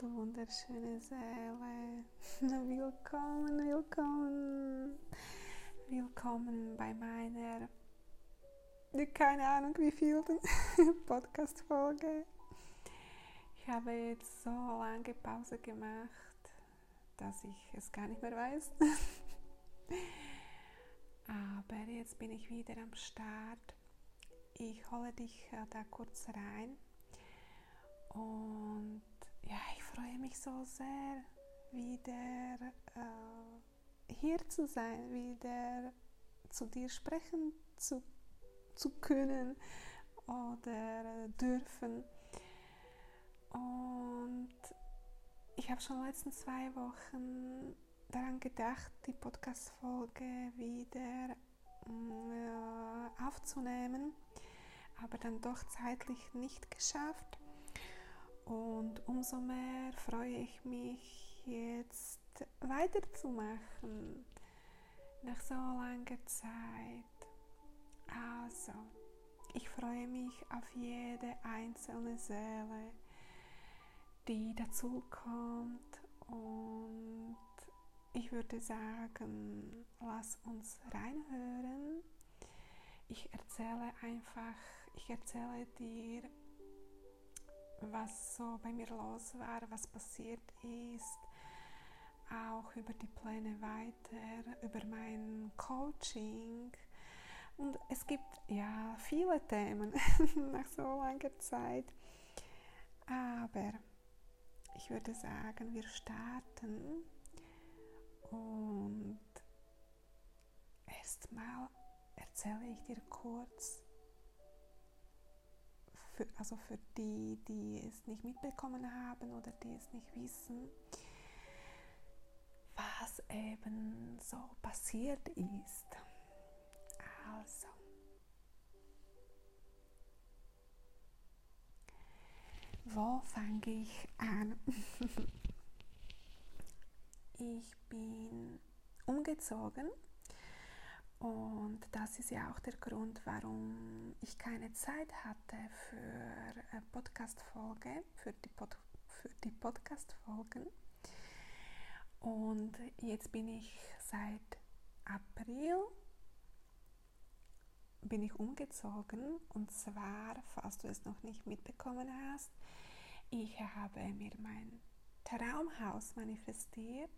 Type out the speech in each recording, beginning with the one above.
du wunderschöne Seele. Willkommen, willkommen. Willkommen bei meiner, keine Ahnung wie viel Podcast-Folge. Ich habe jetzt so lange Pause gemacht, dass ich es gar nicht mehr weiß. Aber jetzt bin ich wieder am Start. Ich hole dich da kurz rein und ja, ich freue mich so sehr, wieder äh, hier zu sein, wieder zu dir sprechen zu, zu können oder dürfen. Und ich habe schon in den letzten zwei Wochen daran gedacht, die Podcast-Folge wieder äh, aufzunehmen, aber dann doch zeitlich nicht geschafft. Und umso mehr freue ich mich jetzt weiterzumachen nach so langer Zeit. Also, ich freue mich auf jede einzelne Seele, die dazukommt und ich würde sagen, lass uns reinhören. Ich erzähle einfach, ich erzähle dir was so bei mir los war, was passiert ist, auch über die Pläne weiter, über mein Coaching. Und es gibt ja viele Themen nach so langer Zeit. Aber ich würde sagen, wir starten und erstmal erzähle ich dir kurz, für, also für die, die es nicht mitbekommen haben oder die es nicht wissen, was eben so passiert ist. Also, wo fange ich an? ich bin umgezogen und das ist ja auch der Grund, warum ich keine Zeit hatte für eine Podcast-Folge, für die, Pod für die Podcast-Folgen. Und jetzt bin ich seit April bin ich umgezogen und zwar, falls du es noch nicht mitbekommen hast, ich habe mir mein Traumhaus manifestiert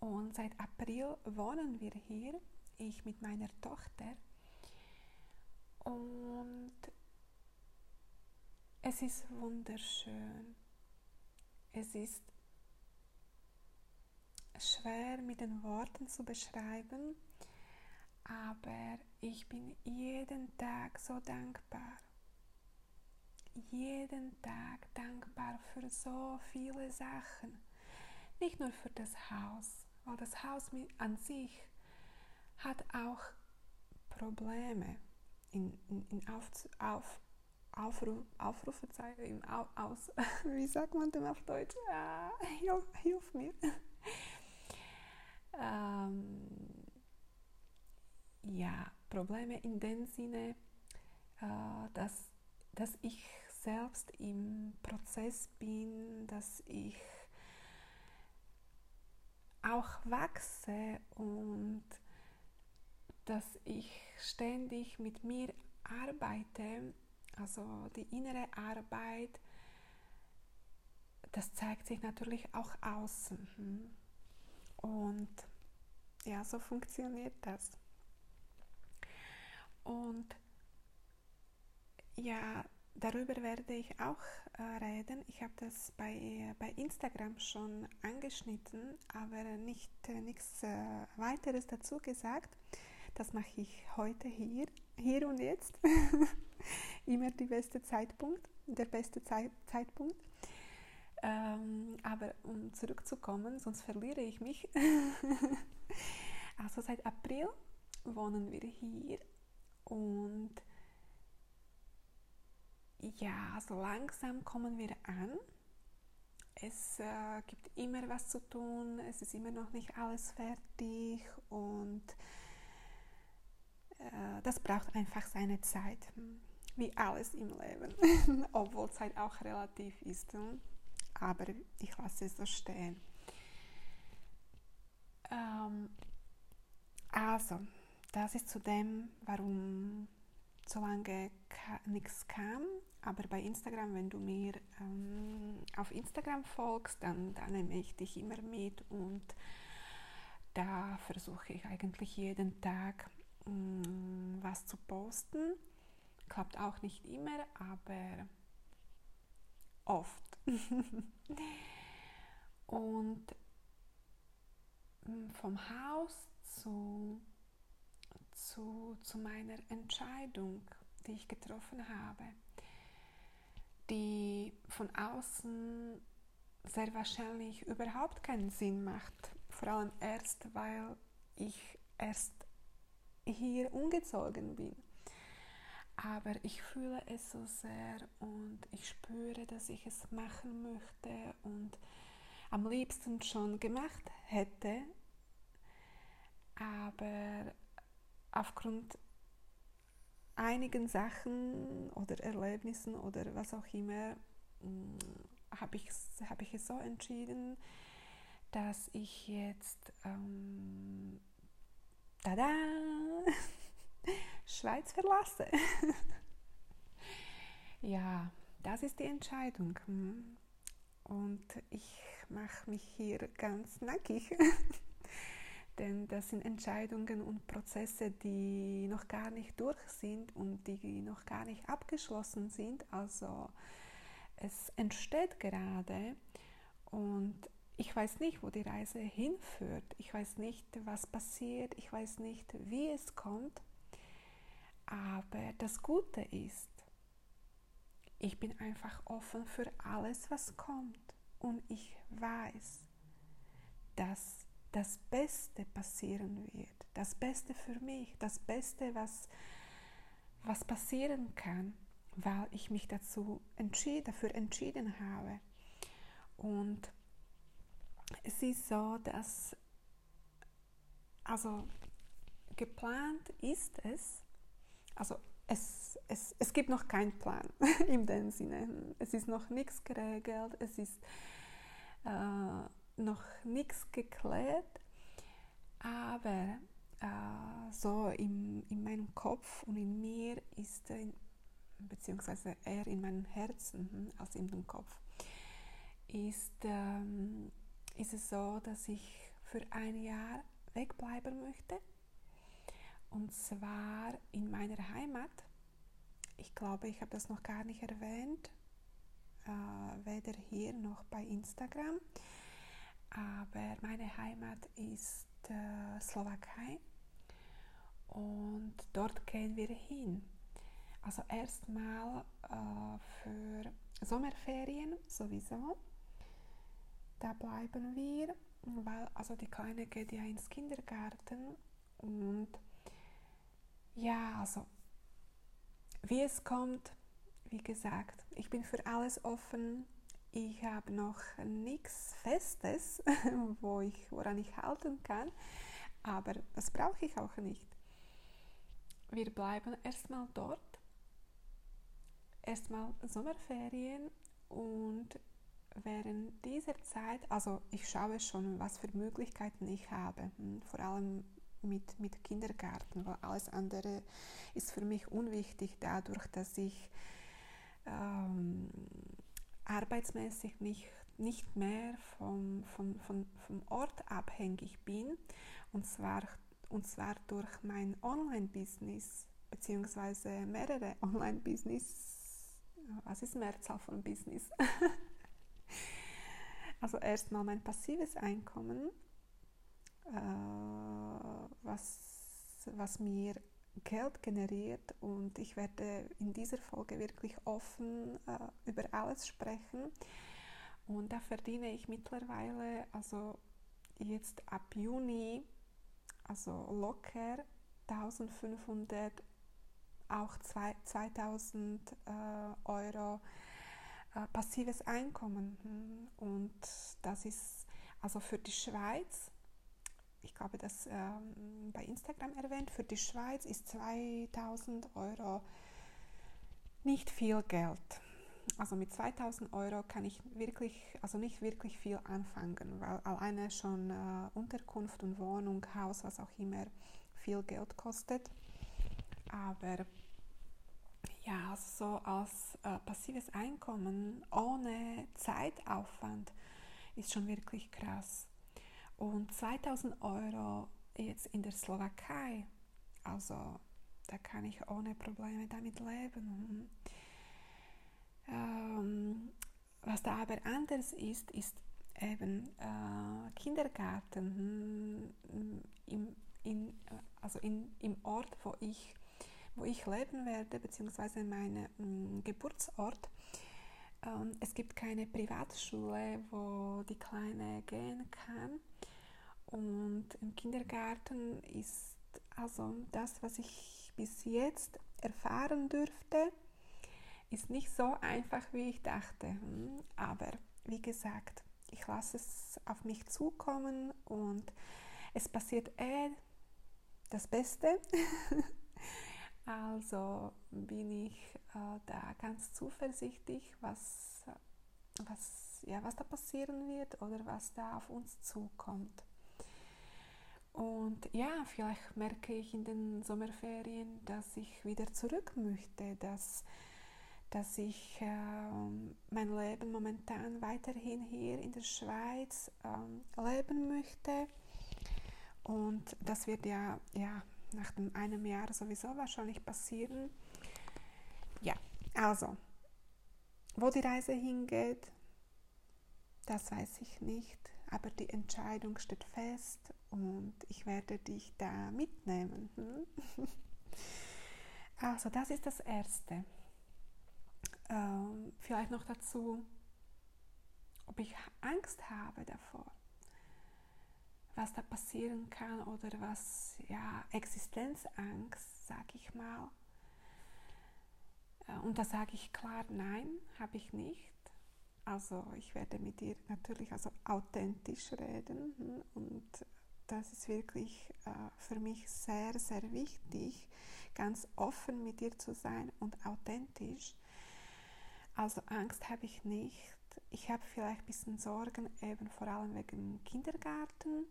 und seit April wohnen wir hier, ich mit meiner Tochter. Und es ist wunderschön. Es ist schwer mit den Worten zu beschreiben, aber ich bin jeden Tag so dankbar. Jeden Tag dankbar für so viele Sachen. Nicht nur für das Haus, weil das Haus an sich hat auch Probleme in, in, in auf, auf, Aufruf, Aufrufezeichen, im Au, aus, wie sagt man denn auf Deutsch? Ah, hilf, hilf mir. ähm, ja, Probleme in dem Sinne, äh, dass, dass ich selbst im Prozess bin, dass ich auch wachse und dass ich ständig mit mir arbeite, also die innere Arbeit, das zeigt sich natürlich auch außen. Und ja, so funktioniert das. Und ja, Darüber werde ich auch äh, reden. Ich habe das bei, äh, bei Instagram schon angeschnitten, aber nicht äh, nichts äh, weiteres dazu gesagt. Das mache ich heute hier, hier und jetzt. Immer der beste Zeitpunkt, der beste Zeit, Zeitpunkt. Ähm, aber um zurückzukommen, sonst verliere ich mich. also seit April wohnen wir hier und ja, so langsam kommen wir an. Es äh, gibt immer was zu tun, es ist immer noch nicht alles fertig und äh, das braucht einfach seine Zeit, wie alles im Leben, obwohl Zeit auch relativ ist. Hm? aber ich lasse es so stehen. Ähm, also, das ist zu dem, warum so lange nichts kam. Aber bei Instagram, wenn du mir ähm, auf Instagram folgst, dann, dann nehme ich dich immer mit und da versuche ich eigentlich jeden Tag mh, mm, was zu posten. Klappt auch nicht immer, aber oft. und mm, vom Haus zu, zu, zu meiner Entscheidung, die ich getroffen habe, die von außen sehr wahrscheinlich überhaupt keinen Sinn macht. Vor allem erst, weil ich erst hier umgezogen bin. Aber ich fühle es so sehr und ich spüre, dass ich es machen möchte und am liebsten schon gemacht hätte. Aber aufgrund einigen Sachen oder Erlebnissen oder was auch immer mm, habe ich, hab ich es so entschieden, dass ich jetzt ähm, tada, Schweiz verlasse. ja, das ist die Entscheidung. Hm. Und ich mache mich hier ganz nackig. Denn das sind Entscheidungen und Prozesse, die noch gar nicht durch sind und die noch gar nicht abgeschlossen sind. Also es entsteht gerade und ich weiß nicht, wo die Reise hinführt. Ich weiß nicht, was passiert. Ich weiß nicht, wie es kommt. Aber das Gute ist, ich bin einfach offen für alles, was kommt. Und ich weiß, dass das Beste passieren wird. Das Beste für mich. Das Beste, was, was passieren kann, weil ich mich dazu entschied, dafür entschieden habe. Und es ist so, dass also geplant ist es, also es, es, es gibt noch keinen Plan in dem Sinne. Es ist noch nichts geregelt, es ist äh, noch nichts geklärt, aber äh, so in, in meinem Kopf und in mir ist, in, beziehungsweise eher in meinem Herzen hm, als in dem Kopf, ist, ähm, ist es so, dass ich für ein Jahr wegbleiben möchte und zwar in meiner Heimat. Ich glaube, ich habe das noch gar nicht erwähnt, äh, weder hier noch bei Instagram. Aber meine Heimat ist äh, Slowakei und dort gehen wir hin. Also erstmal äh, für Sommerferien sowieso. Da bleiben wir, weil also die Kleine geht ja ins Kindergarten und ja, also wie es kommt, wie gesagt, ich bin für alles offen. Ich habe noch nichts Festes, wo ich, woran ich halten kann, aber das brauche ich auch nicht. Wir bleiben erstmal dort, erstmal Sommerferien und während dieser Zeit, also ich schaue schon, was für Möglichkeiten ich habe, hm, vor allem mit, mit Kindergarten, weil alles andere ist für mich unwichtig, dadurch, dass ich ähm, arbeitsmäßig nicht, nicht mehr vom, vom, vom, vom Ort abhängig bin, und zwar, und zwar durch mein Online-Business, beziehungsweise mehrere Online-Business. Was ist Mehrzahl von Business? also erstmal mein passives Einkommen äh, was, was mir Geld generiert und ich werde in dieser Folge wirklich offen äh, über alles sprechen. Und da verdiene ich mittlerweile, also jetzt ab Juni, also locker 1500, auch 2000 äh, Euro äh, passives Einkommen. Und das ist also für die Schweiz ich glaube, das ähm, bei Instagram erwähnt, für die Schweiz ist 2000 Euro nicht viel Geld. also mit 2000 Euro kann ich wirklich, also nicht wirklich viel anfangen, weil alleine schon äh, Unterkunft und Wohnung, Haus, was auch immer, viel Geld kostet. Aber ja, also so als äh, passives Einkommen ohne Zeitaufwand ist schon wirklich krass. Und 2000 Euro jetzt in der Slowakei, also da kann ich ohne Probleme damit leben. Ähm, was da aber anders ist, ist eben äh, Kindergarten hm, im, in, also in, im Ort, wo ich, wo ich leben werde, beziehungsweise mein hm, Geburtsort. Ähm, es gibt keine Privatschule, wo die Kleine gehen kann. Und im Kindergarten ist also das, was ich bis jetzt erfahren dürfte, ist nicht so einfach, wie ich dachte. Aber wie gesagt, ich lasse es auf mich zukommen und es passiert eh das Beste. also bin ich äh, da ganz zuversichtlich, was, was, ja, was da passieren wird oder was da auf uns zukommt. Und ja, vielleicht merke ich in den Sommerferien, dass ich wieder zurück möchte, dass dass ich ähm, mein Leben momentan weiterhin hier in der Schweiz ähm, leben möchte. Und das wird ja, ja nach dem einem Jahr sowieso wahrscheinlich passieren. Ja, also, wo die Reise hingeht, das weiß ich nicht, aber die Entscheidung steht fest und ich werde dich da mitnehmen. Hm? Also, das ist das Erste. Ähm, vielleicht noch dazu, ob ich Angst habe davor, was da passieren kann oder was, ja, Existenzangst, sage ich mal. Äh, und da sage ich klar, nein, habe ich nicht. Also ich werde mit dir natürlich also authentisch reden hm, und das ist wirklich äh, für mich sehr, sehr wichtig, ganz offen mit dir zu sein und authentisch. Also Angst habe ich nicht. Ich habe vielleicht ein bisschen Sorgen, eben vor allem wegen Kindergarten.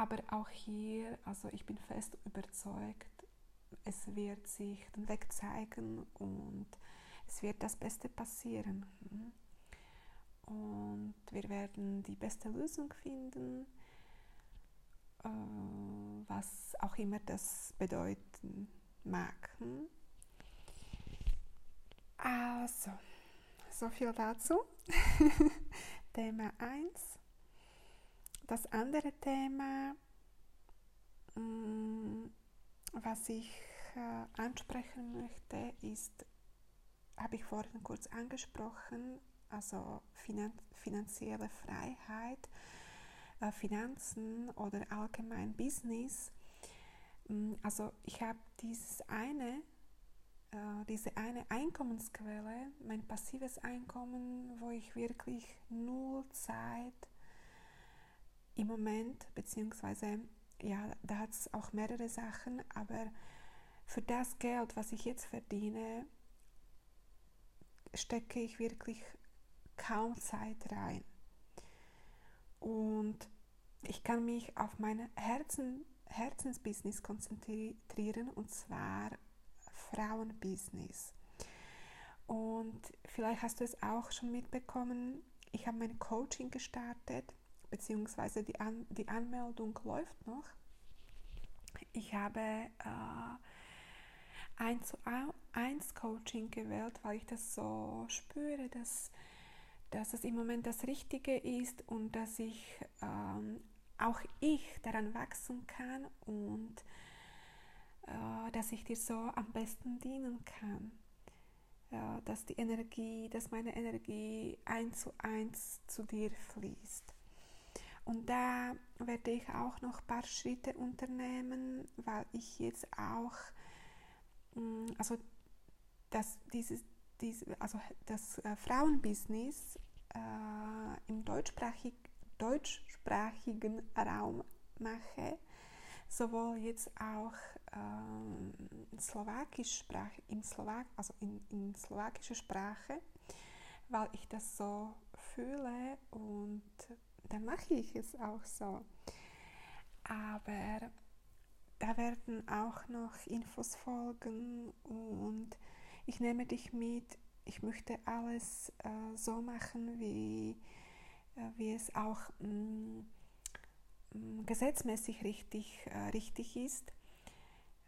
Aber auch hier, also ich bin fest überzeugt, es wird sich den Weg zeigen und es wird das Beste passieren. Und wir werden die beste Lösung finden, äh, was auch immer das bedeuten mag. Also, so viel dazu. Thema 1. Das andere Thema, mm, was ich äh, ansprechen möchte, ist, habe ich vorhin kurz angesprochen, also finanzielle Freiheit, äh, Finanzen oder allgemein Business. Mm, also ich habe dieses eine äh, diese eine Einkommensquelle, mein passives Einkommen, wo ich wirklich null Zeit im Moment, beziehungsweise ja, da hat es auch mehrere Sachen, aber für das Geld, was ich jetzt verdiene, stecke ich wirklich kaum Zeit rein. Und ich kann mich auf mein Herzen, Herzensbusiness konzentrieren und zwar Frauenbusiness. Und vielleicht hast du es auch schon mitbekommen, ich habe mein Coaching gestartet, beziehungsweise die, An die Anmeldung läuft noch. Ich habe äh, 1 zu 1 Coaching gewählt, weil ich das so spüre, dass, dass es im Moment das Richtige ist und dass ich ähm, auch ich daran wachsen kann und äh, dass ich dir so am besten dienen kann. Ja, dass die Energie, dass meine Energie eins zu eins zu dir fließt. Und da werde ich auch noch ein paar Schritte unternehmen, weil ich jetzt auch, also das, dieses, dieses, also das äh, Frauenbusiness äh, im deutschsprachig, deutschsprachigen Raum mache, sowohl jetzt auch ähm, Slowakisch Sprache, in, Slowak, also in, in slowakischer Sprache weil ich das so fühle und dann mache ich es auch so. Aber da werden auch noch Infos folgen und ich nehme dich mit. Ich möchte alles äh, so machen, wie, äh, wie es auch mh, mm, mm, gesetzmäßig richtig, äh, richtig ist.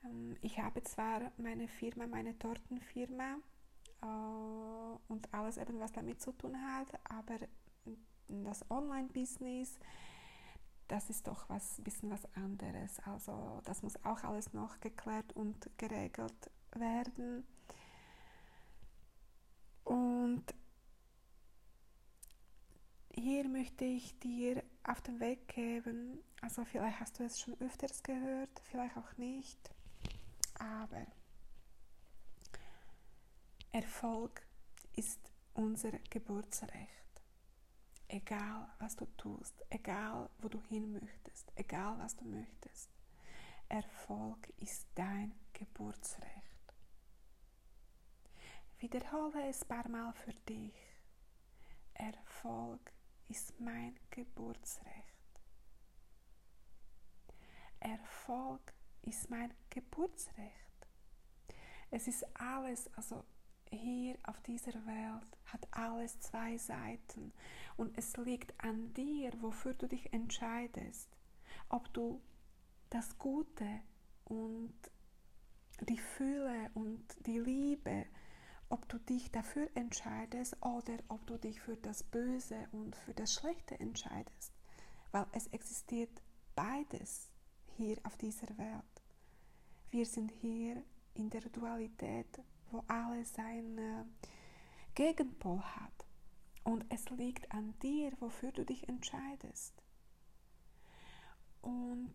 Ähm, ich habe zwar meine Firma, meine Tortenfirma äh, und alles eben, was damit zu tun hat, aber das Online-Business, das ist doch was bisschen was anderes. Also das muss auch alles noch geklärt und geregelt werden. Und hier möchte ich dir auf den Weg geben, also vielleicht hast du es schon öfters gehört, vielleicht auch nicht, aber Erfolg ist unser Geburtsrecht egal was du tust, egal wo du hin möchtest, egal was du möchtest. Erfolg ist dein Geburtsrecht. Wiederhole es ein paar Mal für dich. Erfolg ist mein Geburtsrecht. Erfolg ist mein Geburtsrecht. Es ist alles, also hier auf dieser Welt hat alles zwei Seiten und es liegt an dir, wofür du dich entscheidest. Ob du das Gute und die Fülle und die Liebe, ob du dich dafür entscheidest oder ob du dich für das Böse und für das Schlechte entscheidest. Weil es existiert beides hier auf dieser Welt. Wir sind hier in der Dualität wo alles seinen Gegenpol hat. Und es liegt an dir, wofür du dich entscheidest. Und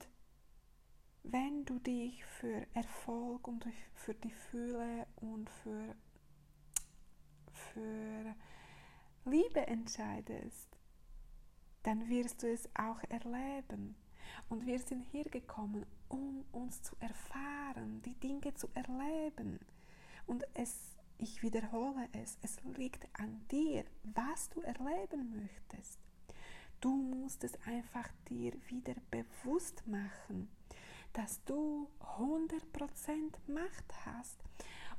wenn du dich für Erfolg und für die Fühle und für, für Liebe entscheidest, dann wirst du es auch erleben. Und wir sind hier gekommen, um uns zu erfahren, die Dinge zu erleben. Und es, ich wiederhole es, es liegt an dir, was du erleben möchtest. Du musst es einfach dir wieder bewusst machen, dass du 100% Macht hast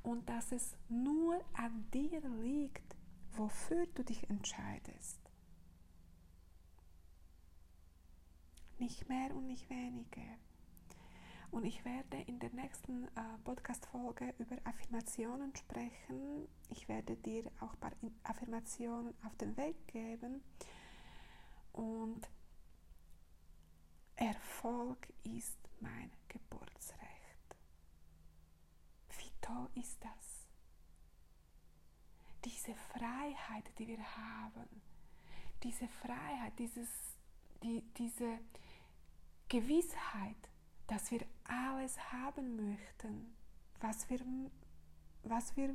und dass es nur an dir liegt, wofür du dich entscheidest. Nicht mehr und nicht weniger. Und ich werde in der nächsten äh, Podcast-Folge über Affirmationen sprechen. Ich werde dir auch ein paar Affirmationen auf den Weg geben. Und Erfolg ist mein Geburtsrecht. Wie toll ist das? Diese Freiheit, die wir haben, diese Freiheit, dieses, die, diese Gewissheit, dass wir alles haben möchten, was wir, was wir,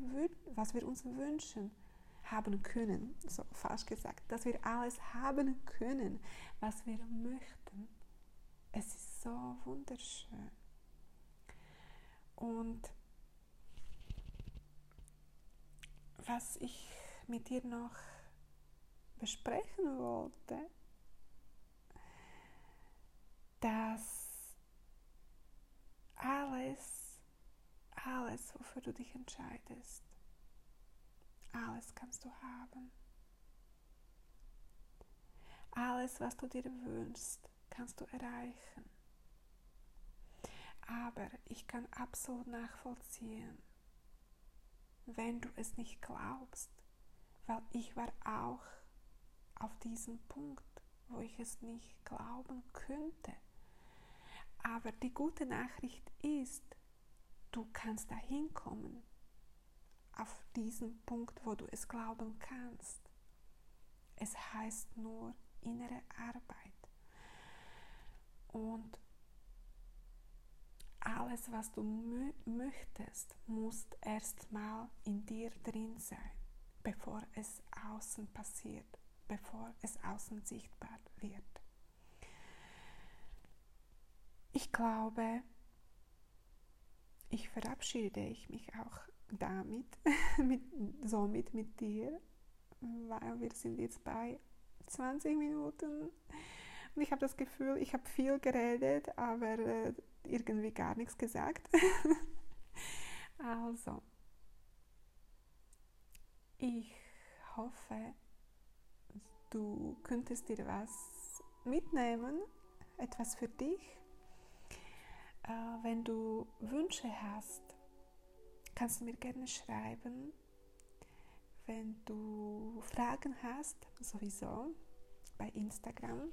was wir uns wünschen, haben können, so falsch gesagt, dass wir alles haben können, was wir möchten. Es ist so wunderschön. Und was ich mit dir noch besprechen wollte, dass alles, alles, wofür du dich entscheidest, alles kannst du haben. Alles, was du dir wünschst, kannst du erreichen. Aber ich kann absolut nachvollziehen, wenn du es nicht glaubst, weil ich war auch auf diesem Punkt, wo ich es nicht glauben könnte. Aber die gute Nachricht ist, du kannst dahin kommen, auf diesen Punkt, wo du es glauben kannst. Es heißt nur innere Arbeit. Und alles, was du möchtest, muss erstmal in dir drin sein, bevor es außen passiert, bevor es außen sichtbar wird. Ich glaube, ich verabschiede ich mich auch damit, mit, somit mit dir, weil wir sind jetzt bei 20 Minuten und ich habe das Gefühl, ich habe viel geredet, aber äh, irgendwie gar nichts gesagt. also, ich hoffe, du könntest dir was mitnehmen, etwas für dich. Äh, wenn du Wünsche hast, kannst du mir gerne schreiben. Wenn du Fragen hast, sowieso bei Instagram.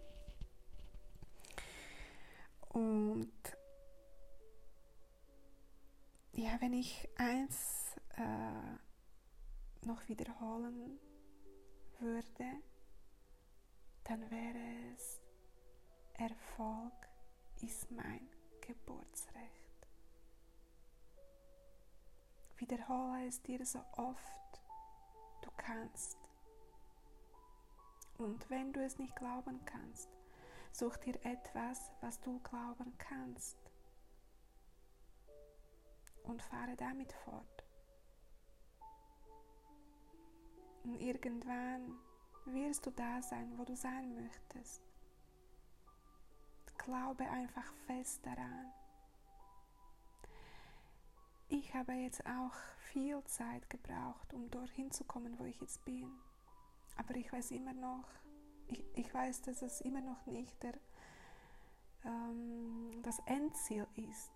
Und ja, wenn ich eins äh, noch wiederholen würde, dann wäre es, Erfolg ist mein Geburtsrecht. Wiederhole es dir so oft du kannst. Und wenn du es nicht glauben kannst, such dir etwas, was du glauben kannst und fahre damit fort. Und irgendwann wirst du da sein, wo du sein möchtest. Glaube einfach fest daran. Ich habe jetzt auch viel Zeit gebraucht, um dorthin zu kommen, wo ich jetzt bin. Aber ich weiß immer noch, ich, ich weiß, dass es immer noch nicht der, ähm, das Endziel ist,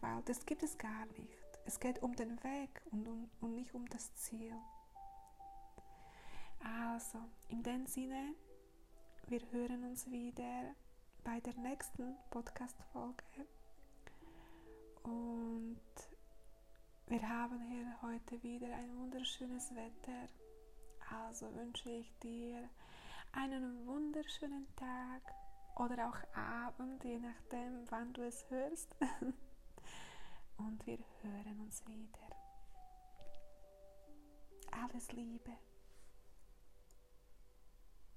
weil das gibt es gar nicht. Es geht um den Weg und, um, und nicht um das Ziel. Also, in dem Sinne, wir hören uns wieder bei der nächsten Podcast-Folge. Und wir haben hier heute wieder ein wunderschönes Wetter. Also wünsche ich dir einen wunderschönen Tag oder auch Abend, je nachdem, wann du es hörst. Und wir hören uns wieder. Alles Liebe.